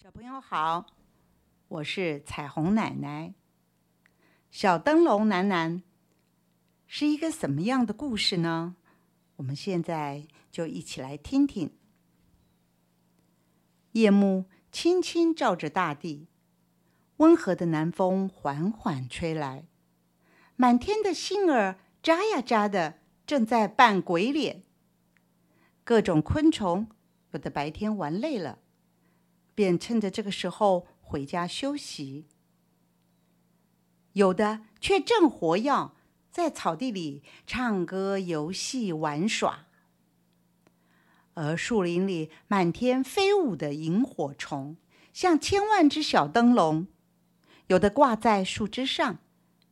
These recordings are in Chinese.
小朋友好，我是彩虹奶奶。小灯笼楠楠是一个什么样的故事呢？我们现在就一起来听听。夜幕轻轻照着大地，温和的南风缓缓吹来，满天的星儿眨呀眨的，正在扮鬼脸。各种昆虫有的白天玩累了。便趁着这个时候回家休息，有的却正活跃在草地里唱歌、游戏、玩耍。而树林里满天飞舞的萤火虫，像千万只小灯笼，有的挂在树枝上，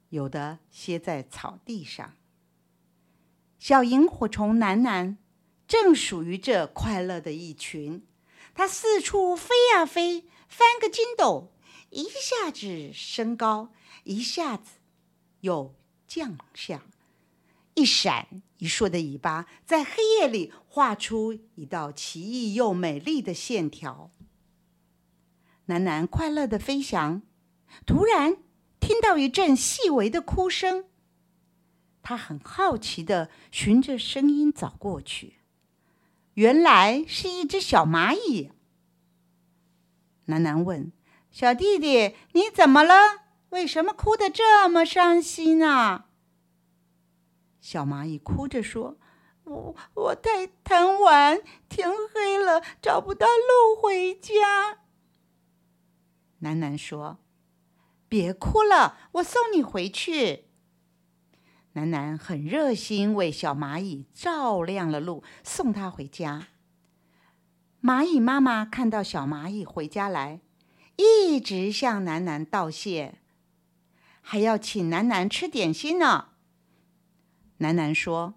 有的歇在草地上。小萤火虫楠楠正属于这快乐的一群。它四处飞呀飞，翻个筋斗，一下子升高，一下子又降下，一闪一烁的尾巴在黑夜里画出一道奇异又美丽的线条。楠楠快乐的飞翔，突然听到一阵细微的哭声。他很好奇的循着声音找过去。原来是一只小蚂蚁。楠楠问：“小弟弟，你怎么了？为什么哭得这么伤心呢？”小蚂蚁哭着说：“我我太贪玩，天黑了找不到路回家。”楠楠说：“别哭了，我送你回去。”楠楠很热心，为小蚂蚁照亮了路，送它回家。蚂蚁妈妈看到小蚂蚁回家来，一直向楠楠道谢，还要请楠楠吃点心呢。楠楠说：“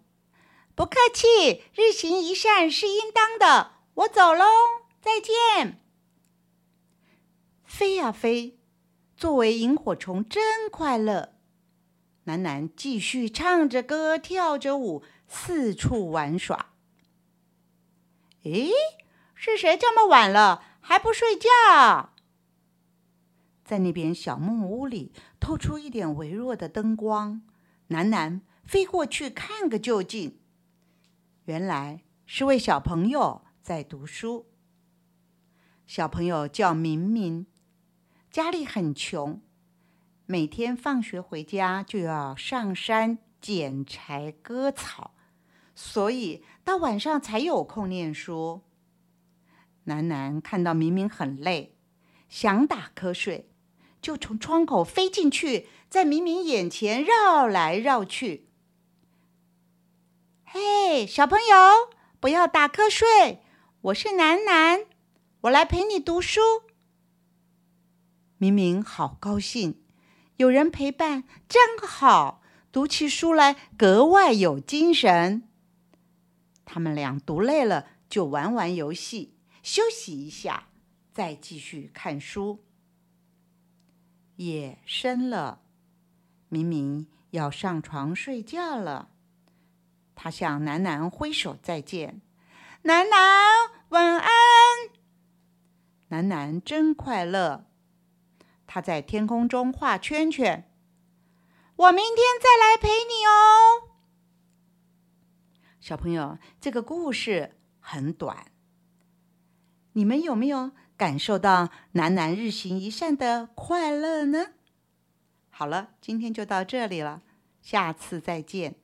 不客气，日行一善是应当的，我走喽，再见。”飞呀飞，作为萤火虫真快乐。楠楠继续唱着歌，跳着舞，四处玩耍。诶，是谁这么晚了还不睡觉？在那边小木屋里透出一点微弱的灯光，楠楠飞过去看个究竟。原来是位小朋友在读书。小朋友叫明明，家里很穷。每天放学回家就要上山捡柴割草，所以到晚上才有空念书。楠楠看到明明很累，想打瞌睡，就从窗口飞进去，在明明眼前绕来绕去。嘿，小朋友，不要打瞌睡，我是楠楠，我来陪你读书。明明好高兴。有人陪伴真好，读起书来格外有精神。他们俩读累了，就玩玩游戏，休息一下，再继续看书。夜深了，明明要上床睡觉了。他向楠楠挥手再见：“楠楠，晚安。”楠楠真快乐。他在天空中画圈圈。我明天再来陪你哦，小朋友。这个故事很短，你们有没有感受到楠楠日行一善的快乐呢？好了，今天就到这里了，下次再见。